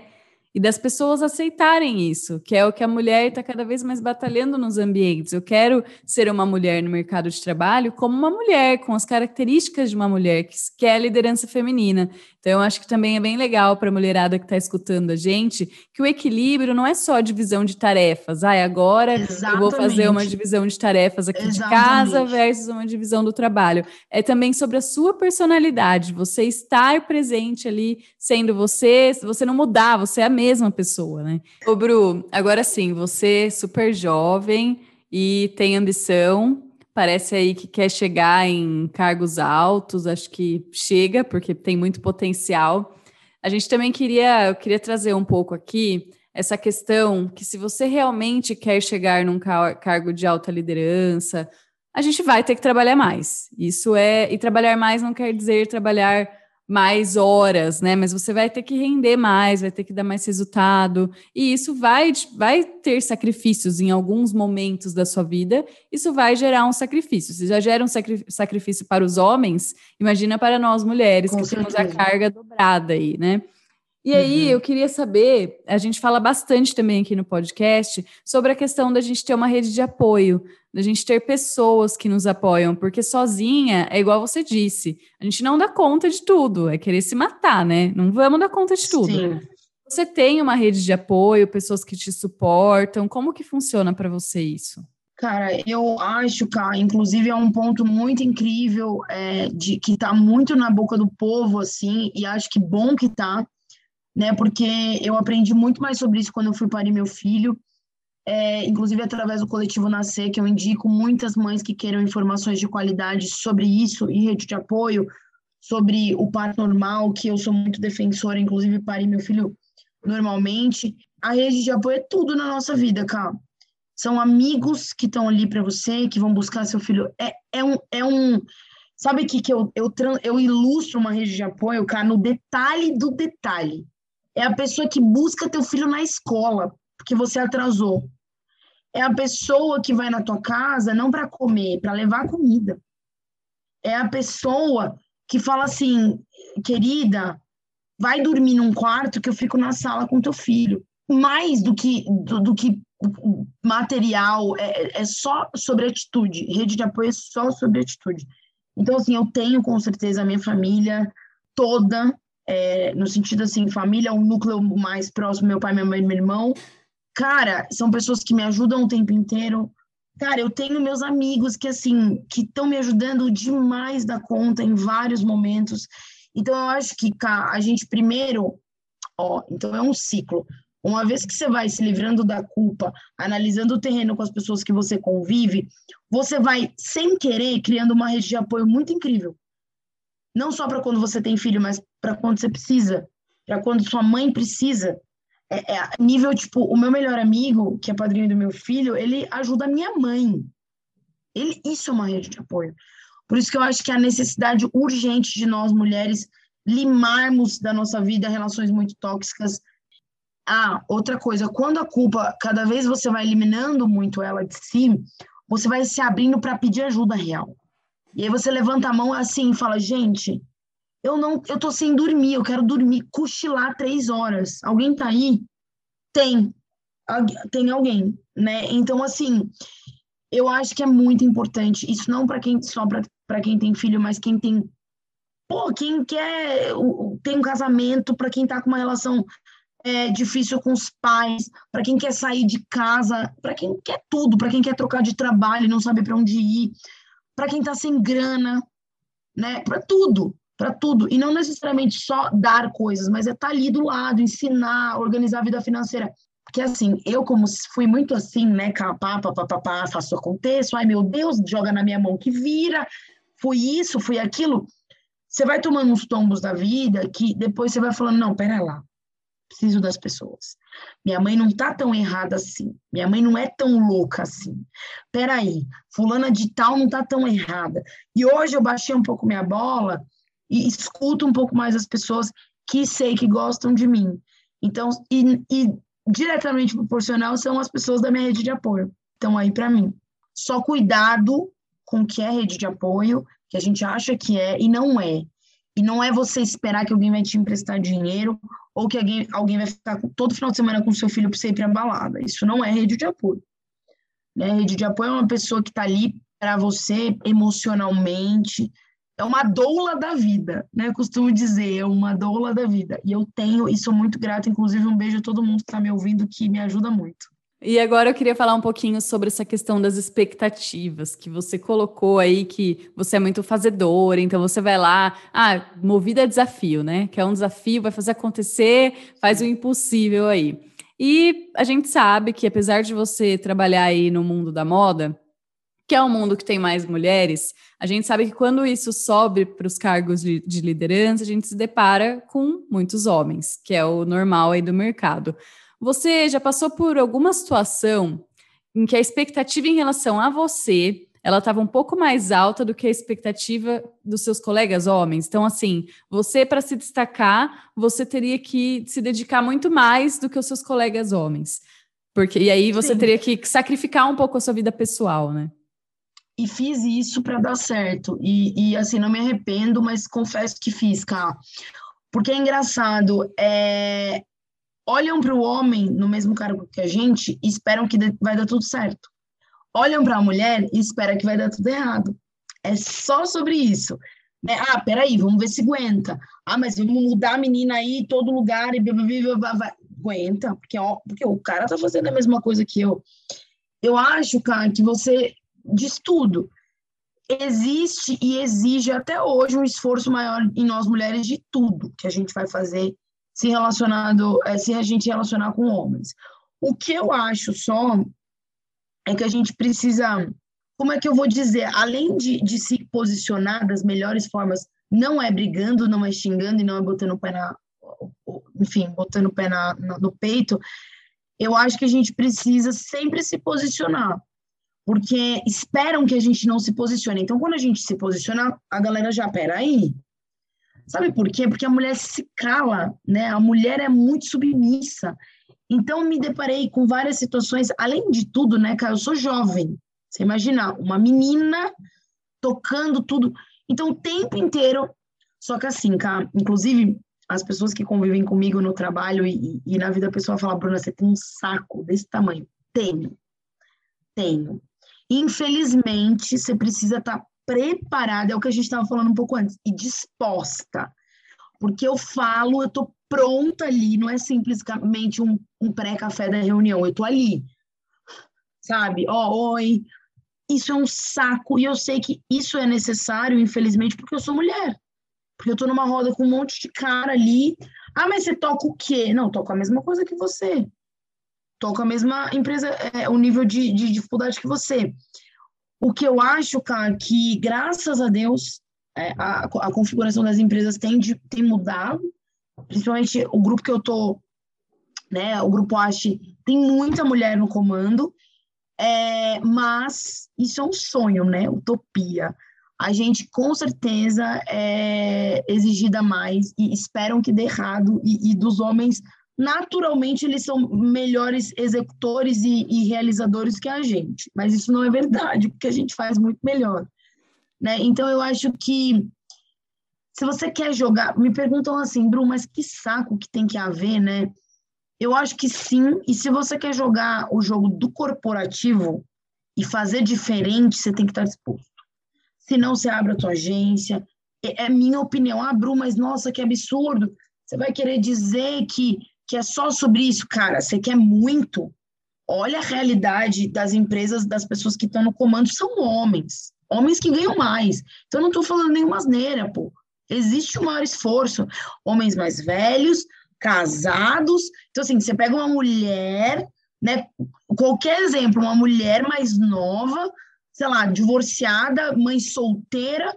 e das pessoas aceitarem isso, que é o que a mulher está cada vez mais batalhando nos ambientes. Eu quero ser uma mulher no mercado de trabalho como uma mulher, com as características de uma mulher, que, é a liderança feminina. Então, eu acho que também é bem legal para a mulherada que está escutando a gente que o equilíbrio não é só divisão de tarefas. Ah, agora Exatamente. eu vou fazer uma divisão de tarefas aqui Exatamente. de casa versus uma divisão do trabalho. É também sobre a sua personalidade, você estar presente ali, sendo você, você não mudar, você é a mesma pessoa, né? Ô, Bru, agora sim, você é super jovem e tem ambição parece aí que quer chegar em cargos altos, acho que chega, porque tem muito potencial. A gente também queria, eu queria trazer um pouco aqui essa questão que se você realmente quer chegar num cargo de alta liderança, a gente vai ter que trabalhar mais. Isso é, e trabalhar mais não quer dizer trabalhar mais horas, né? Mas você vai ter que render mais, vai ter que dar mais resultado, e isso vai, vai ter sacrifícios em alguns momentos da sua vida, isso vai gerar um sacrifício. Se já gera um sacrifício para os homens, imagina para nós mulheres, Com que certeza. temos a carga dobrada aí, né? E aí, uhum. eu queria saber, a gente fala bastante também aqui no podcast sobre a questão da gente ter uma rede de apoio, da gente ter pessoas que nos apoiam, porque sozinha é igual você disse, a gente não dá conta de tudo, é querer se matar, né? Não vamos dar conta de tudo. Sim. Você tem uma rede de apoio, pessoas que te suportam, como que funciona para você isso? Cara, eu acho, cara, inclusive é um ponto muito incrível, é, de que tá muito na boca do povo, assim, e acho que bom que tá, né? Porque eu aprendi muito mais sobre isso quando eu fui parir meu filho, é, inclusive através do coletivo Nascer, que eu indico muitas mães que queiram informações de qualidade sobre isso e rede de apoio, sobre o parto normal, que eu sou muito defensora, inclusive parei meu filho normalmente. A rede de apoio é tudo na nossa vida, cara. São amigos que estão ali para você, que vão buscar seu filho. É, é um. É um sabe que, que eu, eu, eu ilustro uma rede de apoio, cara, no detalhe do detalhe é a pessoa que busca teu filho na escola, porque você atrasou. É a pessoa que vai na tua casa não para comer, para levar comida. É a pessoa que fala assim, querida, vai dormir num quarto que eu fico na sala com teu filho. Mais do que do, do que material, é, é só sobre atitude. Rede de apoio é só sobre atitude. Então, assim, eu tenho com certeza a minha família toda é, no sentido assim, família, um núcleo mais próximo, meu pai, minha mãe, meu irmão. Cara, são pessoas que me ajudam o tempo inteiro. Cara, eu tenho meus amigos que, assim, que estão me ajudando demais da conta em vários momentos. Então, eu acho que cara, a gente primeiro, ó, então é um ciclo. Uma vez que você vai se livrando da culpa, analisando o terreno com as pessoas que você convive, você vai, sem querer, criando uma rede de apoio muito incrível. Não só para quando você tem filho, mas para quando você precisa, para quando sua mãe precisa. É, é, nível, tipo, o meu melhor amigo, que é padrinho do meu filho, ele ajuda a minha mãe. Ele, isso é uma rede de apoio. Por isso que eu acho que a necessidade urgente de nós, mulheres, limarmos da nossa vida relações muito tóxicas. Ah, outra coisa, quando a culpa, cada vez você vai eliminando muito ela de si, você vai se abrindo para pedir ajuda real. E aí você levanta a mão assim e fala, gente, eu não, eu tô sem dormir, eu quero dormir, cochilar três horas. Alguém tá aí? Tem, tem alguém, né? Então assim, eu acho que é muito importante. Isso não para quem só para quem tem filho, mas quem tem, pô, quem quer tem um casamento, para quem tá com uma relação é, difícil com os pais, para quem quer sair de casa, para quem quer tudo, para quem quer trocar de trabalho e não sabe para onde ir para quem está sem grana, né? Para tudo, para tudo. E não necessariamente só dar coisas, mas é estar tá ali do lado, ensinar, organizar a vida financeira. Porque assim, eu como fui muito assim, né? Pá, pá, pá, pá, pá, faço acontecer, ai meu Deus, joga na minha mão que vira, fui isso, fui aquilo. Você vai tomando uns tombos da vida que depois você vai falando, não, pera lá, preciso das pessoas. Minha mãe não tá tão errada assim. Minha mãe não é tão louca assim. Peraí, fulana de tal não tá tão errada. E hoje eu baixei um pouco minha bola e escuto um pouco mais as pessoas que sei que gostam de mim. Então, e, e diretamente proporcional são as pessoas da minha rede de apoio. Então, aí para mim, só cuidado com o que é rede de apoio, que a gente acha que é e não é. E não é você esperar que alguém vai te emprestar dinheiro ou que alguém, alguém vai ficar todo final de semana com seu filho para você ir para balada. Isso não é rede de apoio. Né? Rede de apoio é uma pessoa que está ali para você emocionalmente. É uma doula da vida, né? Eu costumo dizer, é uma doula da vida. E eu tenho, e sou muito grata, inclusive um beijo a todo mundo que está me ouvindo, que me ajuda muito. E agora eu queria falar um pouquinho sobre essa questão das expectativas que você colocou aí, que você é muito fazedora, então você vai lá, ah, movida a desafio, né? Que é um desafio, vai fazer acontecer, faz o impossível aí. E a gente sabe que apesar de você trabalhar aí no mundo da moda, que é um mundo que tem mais mulheres, a gente sabe que quando isso sobe para os cargos de, de, liderança, a gente se depara com muitos homens, que é o normal aí do mercado. Você já passou por alguma situação em que a expectativa em relação a você ela estava um pouco mais alta do que a expectativa dos seus colegas homens. Então, assim, você, para se destacar, você teria que se dedicar muito mais do que os seus colegas homens. Porque, e aí você Sim. teria que sacrificar um pouco a sua vida pessoal, né? E fiz isso para dar certo. E, e, assim, não me arrependo, mas confesso que fiz, cara. Porque é engraçado, é... olham para o homem no mesmo cargo que a gente e esperam que vai dar tudo certo. Olham para a mulher e esperam que vai dar tudo errado. É só sobre isso. Né? Ah, peraí, vamos ver se aguenta. Ah, mas vamos mudar a menina aí todo lugar e aguenta, porque, ó, porque o cara tá fazendo a mesma coisa que eu. Eu acho, cara, que você diz tudo. Existe e exige até hoje um esforço maior em nós mulheres de tudo que a gente vai fazer se relacionado, é, se a gente relacionar com homens. O que eu acho só é que a gente precisa, como é que eu vou dizer, além de, de se posicionar das melhores formas, não é brigando, não é xingando e não é botando o pé na, enfim, botando o pé na, no peito, eu acho que a gente precisa sempre se posicionar, porque esperam que a gente não se posicione. Então, quando a gente se posiciona, a galera já, peraí. Sabe por quê? Porque a mulher se cala, né? A mulher é muito submissa. Então, me deparei com várias situações, além de tudo, né, cara? Eu sou jovem. Você imagina, uma menina tocando tudo. Então, o tempo inteiro. Só que assim, cara, inclusive, as pessoas que convivem comigo no trabalho e, e na vida pessoal falam, Bruna, você tem um saco desse tamanho. Tenho. Tenho. Infelizmente, você precisa estar tá preparada, é o que a gente estava falando um pouco antes, e disposta. Porque eu falo, eu estou pronta ali, não é simplesmente um, um pré-café da reunião, eu estou ali. Sabe? Ó, oh, oi. Isso é um saco, e eu sei que isso é necessário, infelizmente, porque eu sou mulher. Porque eu tô numa roda com um monte de cara ali. Ah, mas você toca o quê? Não, toco a mesma coisa que você. Toco a mesma empresa, é, o nível de, de dificuldade que você. O que eu acho, cara, que graças a Deus é, a, a configuração das empresas tem, de, tem mudado, principalmente o grupo que eu tô, né, o grupo Ache, tem muita mulher no comando, é, mas isso é um sonho, né, utopia. A gente com certeza é exigida mais e esperam que dê errado, e, e dos homens, naturalmente, eles são melhores executores e, e, realizadores que a gente, mas isso não é verdade, porque a gente faz muito melhor. Né? Então, eu acho que se você quer jogar, me perguntam assim, Bru, mas que saco que tem que haver, né? Eu acho que sim, e se você quer jogar o jogo do corporativo e fazer diferente, você tem que estar disposto se não você abre a tua agência. É, é minha opinião. Ah, Bru, mas nossa, que absurdo. Você vai querer dizer que, que é só sobre isso? Cara, você quer muito. Olha a realidade das empresas, das pessoas que estão no comando, são homens. Homens que ganham mais. Então, não estou falando nenhuma asneira, pô. Existe um maior esforço. Homens mais velhos, casados. Então, assim, você pega uma mulher, né? Qualquer exemplo, uma mulher mais nova, sei lá, divorciada, mãe solteira,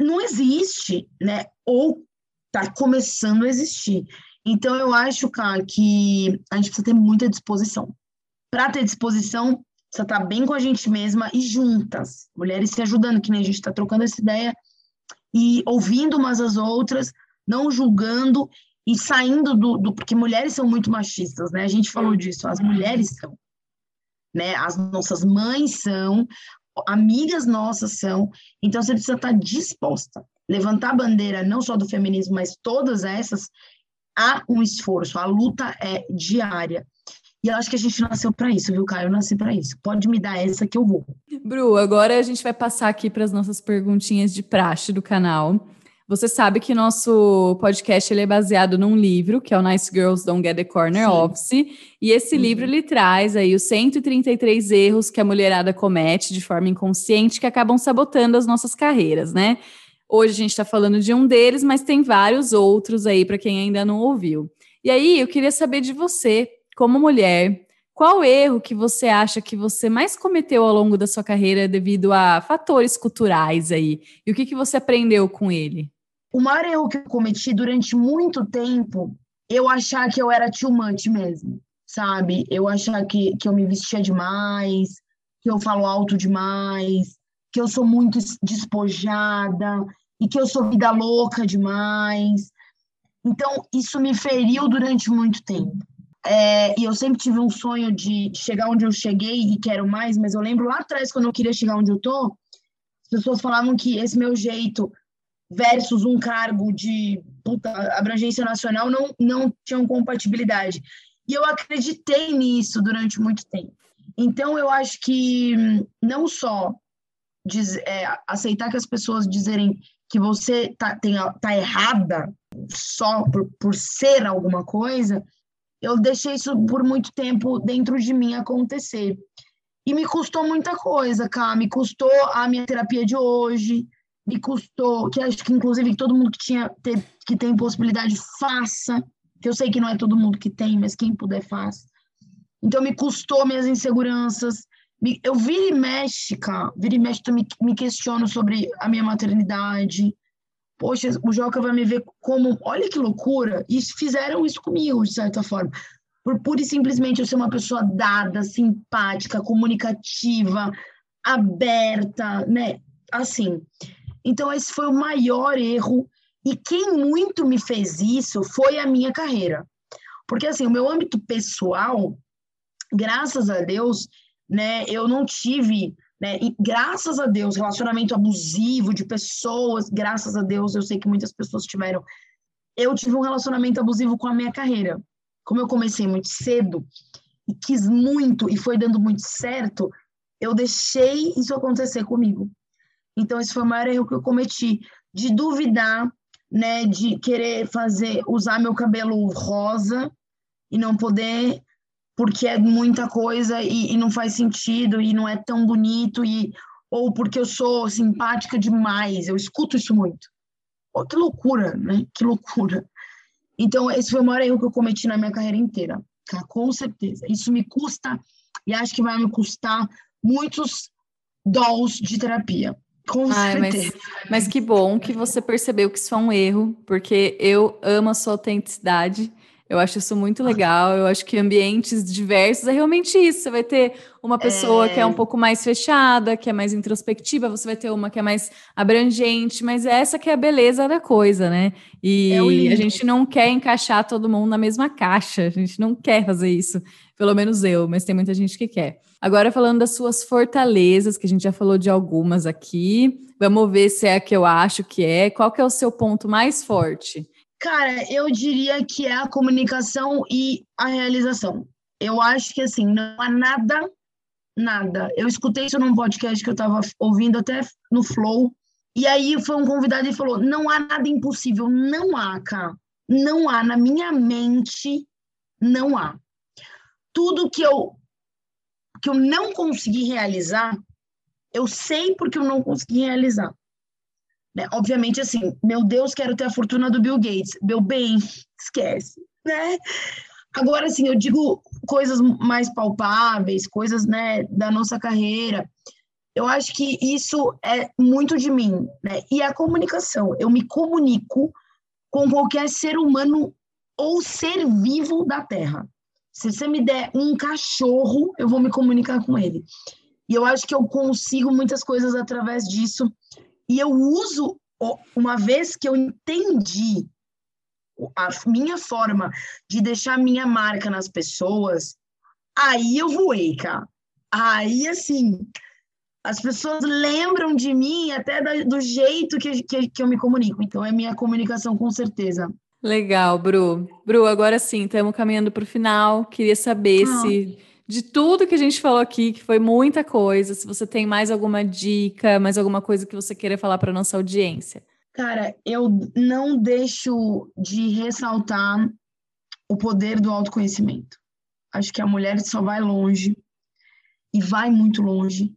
não existe, né? Ou está começando a existir. Então, eu acho, cara, que a gente precisa ter muita disposição. Para ter disposição, precisa estar tá bem com a gente mesma e juntas, mulheres se ajudando, que nem a gente está trocando essa ideia, e ouvindo umas às outras, não julgando e saindo do, do. Porque mulheres são muito machistas, né? A gente falou disso, as mulheres são né? As nossas mães são, amigas nossas são, então você precisa estar disposta. Levantar a bandeira não só do feminismo, mas todas essas, há um esforço, a luta é diária. E eu acho que a gente nasceu para isso, viu, Caio? Eu nasci para isso. Pode me dar essa que eu vou. Bru, agora a gente vai passar aqui para as nossas perguntinhas de praxe do canal. Você sabe que nosso podcast ele é baseado num livro, que é o Nice Girls Don't Get the Corner Sim. Office, e esse uhum. livro ele traz aí os 133 erros que a mulherada comete de forma inconsciente que acabam sabotando as nossas carreiras, né? Hoje a gente está falando de um deles, mas tem vários outros aí para quem ainda não ouviu. E aí eu queria saber de você, como mulher, qual erro que você acha que você mais cometeu ao longo da sua carreira devido a fatores culturais aí? E o que, que você aprendeu com ele? O maior erro que eu cometi durante muito tempo, eu achar que eu era much mesmo, sabe? Eu achar que, que eu me vestia demais, que eu falo alto demais, que eu sou muito despojada e que eu sou vida louca demais. Então, isso me feriu durante muito tempo. É, e eu sempre tive um sonho de, chegar onde eu cheguei e quero mais, mas eu lembro lá atrás, quando eu queria chegar onde eu tô, as pessoas falavam que esse meu jeito versus um cargo de puta, abrangência nacional não, não tinham compatibilidade. E eu acreditei nisso durante muito tempo. Então, eu acho que não só diz, é, aceitar que as pessoas dizerem que você tá, tem, tá errada só por, por ser alguma coisa, eu deixei isso por muito tempo dentro de mim acontecer. E me custou muita coisa, cara. Me custou a minha terapia de hoje, me custou, que acho que inclusive todo mundo que tinha que tem possibilidade faça, que eu sei que não é todo mundo que tem, mas quem puder faça. Então me custou minhas inseguranças. Eu vira e mexe, cara, vira e mexe, me, me questiono sobre a minha maternidade. Poxa, o Joca vai me ver como, olha que loucura, e fizeram isso comigo, de certa forma. Por pura e simplesmente eu ser uma pessoa dada, simpática, comunicativa, aberta, né? Assim. Então, esse foi o maior erro. E quem muito me fez isso foi a minha carreira. Porque, assim, o meu âmbito pessoal, graças a Deus, né, eu não tive, né, e, graças a Deus, relacionamento abusivo de pessoas, graças a Deus, eu sei que muitas pessoas tiveram. Eu tive um relacionamento abusivo com a minha carreira. Como eu comecei muito cedo e quis muito e foi dando muito certo, eu deixei isso acontecer comigo. Então, esse foi o maior erro que eu cometi, de duvidar, né, de querer fazer, usar meu cabelo rosa e não poder, porque é muita coisa e, e não faz sentido e não é tão bonito, e, ou porque eu sou simpática demais, eu escuto isso muito. Oh, que loucura, né? Que loucura. Então, esse foi o maior erro que eu cometi na minha carreira inteira, tá? com certeza. Isso me custa, e acho que vai me custar muitos dolls de terapia. Com Ai, certeza. Mas, mas que bom que você percebeu que isso é um erro, porque eu amo a sua autenticidade. Eu acho isso muito legal. Eu acho que ambientes diversos é realmente isso. Você vai ter uma pessoa é... que é um é. pouco mais fechada, que é mais introspectiva, você vai ter uma que é mais abrangente, mas essa que é a beleza da coisa, né? E é a gente não quer encaixar todo mundo na mesma caixa. A gente não quer fazer isso. Pelo menos eu, mas tem muita gente que quer. Agora, falando das suas fortalezas, que a gente já falou de algumas aqui, vamos ver se é a que eu acho que é. Qual que é o seu ponto mais forte? Cara, eu diria que é a comunicação e a realização. Eu acho que, assim, não há nada, nada. Eu escutei isso num podcast que eu estava ouvindo até no Flow, e aí foi um convidado e falou: não há nada impossível. Não há, cara. Não há. Na minha mente, não há. Tudo que eu que eu não consegui realizar, eu sei porque eu não consegui realizar. Né? Obviamente, assim, meu Deus, quero ter a fortuna do Bill Gates. Meu bem, esquece, né? Agora, assim, eu digo coisas mais palpáveis, coisas, né, da nossa carreira. Eu acho que isso é muito de mim, né? E a comunicação. Eu me comunico com qualquer ser humano ou ser vivo da Terra. Se você me der um cachorro, eu vou me comunicar com ele. E eu acho que eu consigo muitas coisas através disso. E eu uso, uma vez que eu entendi a minha forma de deixar minha marca nas pessoas, aí eu voei, cara. Aí, assim, as pessoas lembram de mim até do jeito que, que, que eu me comunico. Então, é minha comunicação, com certeza. Legal, Bru. Bru, agora sim, estamos caminhando para o final. Queria saber ah. se de tudo que a gente falou aqui, que foi muita coisa, se você tem mais alguma dica, mais alguma coisa que você queira falar para nossa audiência. Cara, eu não deixo de ressaltar o poder do autoconhecimento. Acho que a mulher só vai longe e vai muito longe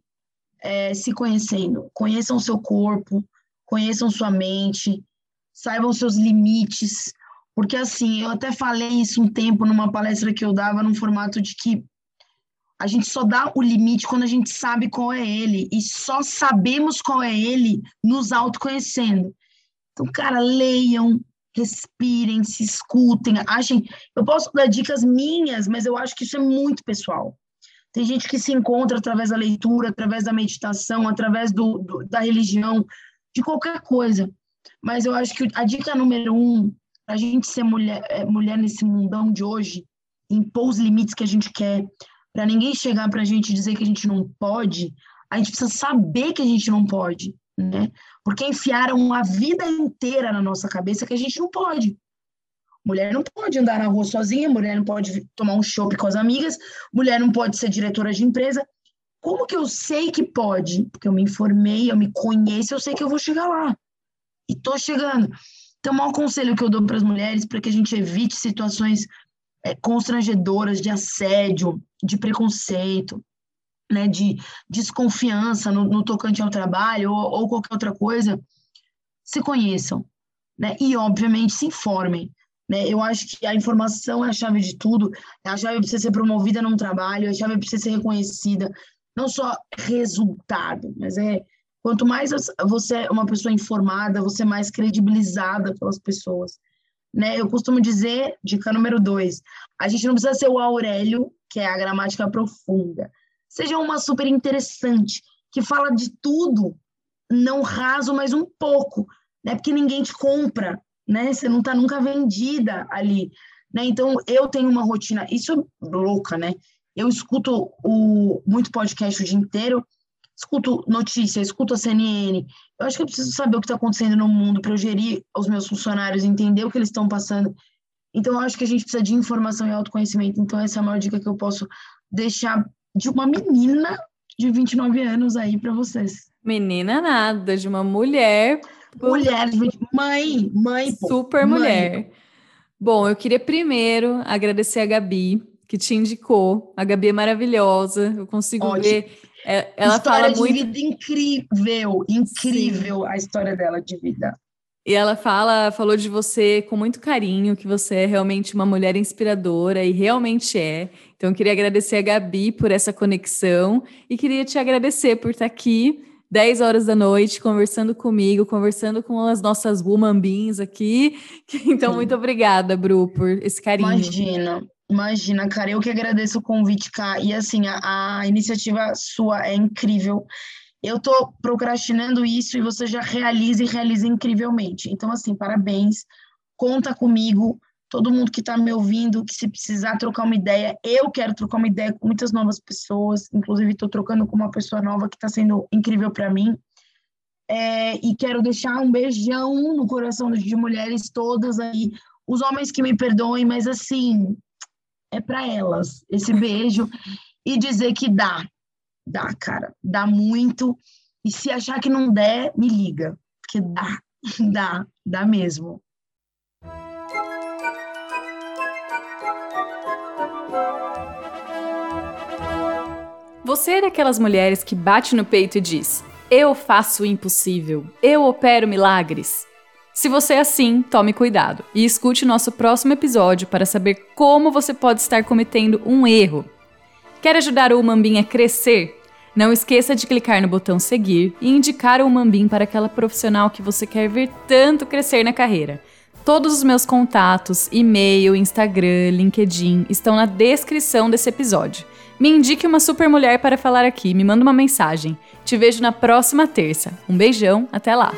é, se conhecendo. Conheçam seu corpo, conheçam sua mente, saibam seus limites, porque assim, eu até falei isso um tempo numa palestra que eu dava num formato de que A gente só dá o limite quando a gente sabe qual é ele. E só sabemos qual é ele nos autoconhecendo. Então, cara, leiam, respirem, se escutem, achem. Eu posso dar dicas minhas, mas eu acho que isso é muito pessoal. Tem gente que se encontra através da leitura, através da meditação, através do, do da religião, de qualquer coisa. Mas eu acho que a dica número um, a gente ser mulher, é, mulher nesse mundão de hoje, impor os limites que a gente quer, para ninguém chegar para a gente dizer que a gente não pode, a gente precisa saber que a gente não pode, né? Porque enfiaram a vida inteira na nossa cabeça que a gente não pode. Mulher não pode andar na rua sozinha, mulher não pode tomar um chopp com as amigas, mulher não pode ser diretora de empresa. Como que eu sei que pode? Porque eu me informei, eu me conheço, eu sei que eu vou chegar lá. E tô chegando. Então, o maior conselho que eu dou para as mulheres, para que a gente evite situações é, constrangedoras de assédio, de preconceito, né, de desconfiança no, no tocante ao trabalho ou, ou, qualquer outra coisa, se conheçam, né, e obviamente se informem. Né? Eu acho que a informação é a chave de tudo, a chave você ser promovida num trabalho, a chave você ser reconhecida, não só resultado, mas é quanto mais você é uma pessoa informada, você é mais credibilizada pelas pessoas. Né? Eu costumo dizer, dica número dois, a gente não precisa ser o Aurélio, que é a gramática profunda. Seja uma super interessante, que fala de tudo, não raso, mas um pouco, né? Porque ninguém te compra, né? Você não está nunca vendida ali, né? Então eu tenho uma rotina, isso é louca, né? Eu escuto o muito podcast o dia inteiro, escuto notícia, escuto a CNN. Eu acho que eu preciso saber o que está acontecendo no mundo para eu gerir os meus funcionários, entender o que eles estão passando. Então eu acho que a gente precisa de informação e autoconhecimento. Então essa é a maior dica que eu posso deixar de uma menina de 29 anos aí para vocês. Menina nada, de uma mulher Mulher, mãe, mãe. Super mulher. Bom, eu queria primeiro agradecer a Gabi, que te indicou. A Gabi é maravilhosa, eu consigo Ótimo. ver. É, ela história fala de muito. vida incrível, incrível Sim. a história dela de vida. E ela fala, falou de você com muito carinho, que você é realmente uma mulher inspiradora e realmente é. Então, eu queria agradecer a Gabi por essa conexão e queria te agradecer por estar aqui 10 horas da noite, conversando comigo, conversando com as nossas woman beings aqui. Então, muito obrigada, Bru, por esse carinho. Imagina, imagina, cara, eu que agradeço o convite, cá. E assim, a, a iniciativa sua é incrível. Eu tô procrastinando isso e você já realiza e realiza incrivelmente. Então, assim, parabéns. Conta comigo todo mundo que está me ouvindo, que se precisar trocar uma ideia, eu quero trocar uma ideia com muitas novas pessoas, inclusive estou trocando com uma pessoa nova que está sendo incrível para mim. É, e quero deixar um beijão no coração de mulheres todas aí, os homens que me perdoem, mas assim, é para elas esse beijo e dizer que dá, dá, cara, dá muito. E se achar que não der, me liga, porque dá, dá, dá mesmo. Você é daquelas mulheres que bate no peito e diz: Eu faço o impossível, eu opero milagres. Se você é assim, tome cuidado e escute nosso próximo episódio para saber como você pode estar cometendo um erro. Quer ajudar o Umambim a crescer? Não esqueça de clicar no botão seguir e indicar o Umambim para aquela profissional que você quer ver tanto crescer na carreira. Todos os meus contatos, e-mail, Instagram, LinkedIn estão na descrição desse episódio. Me indique uma super mulher para falar aqui, me manda uma mensagem. Te vejo na próxima terça. Um beijão, até lá!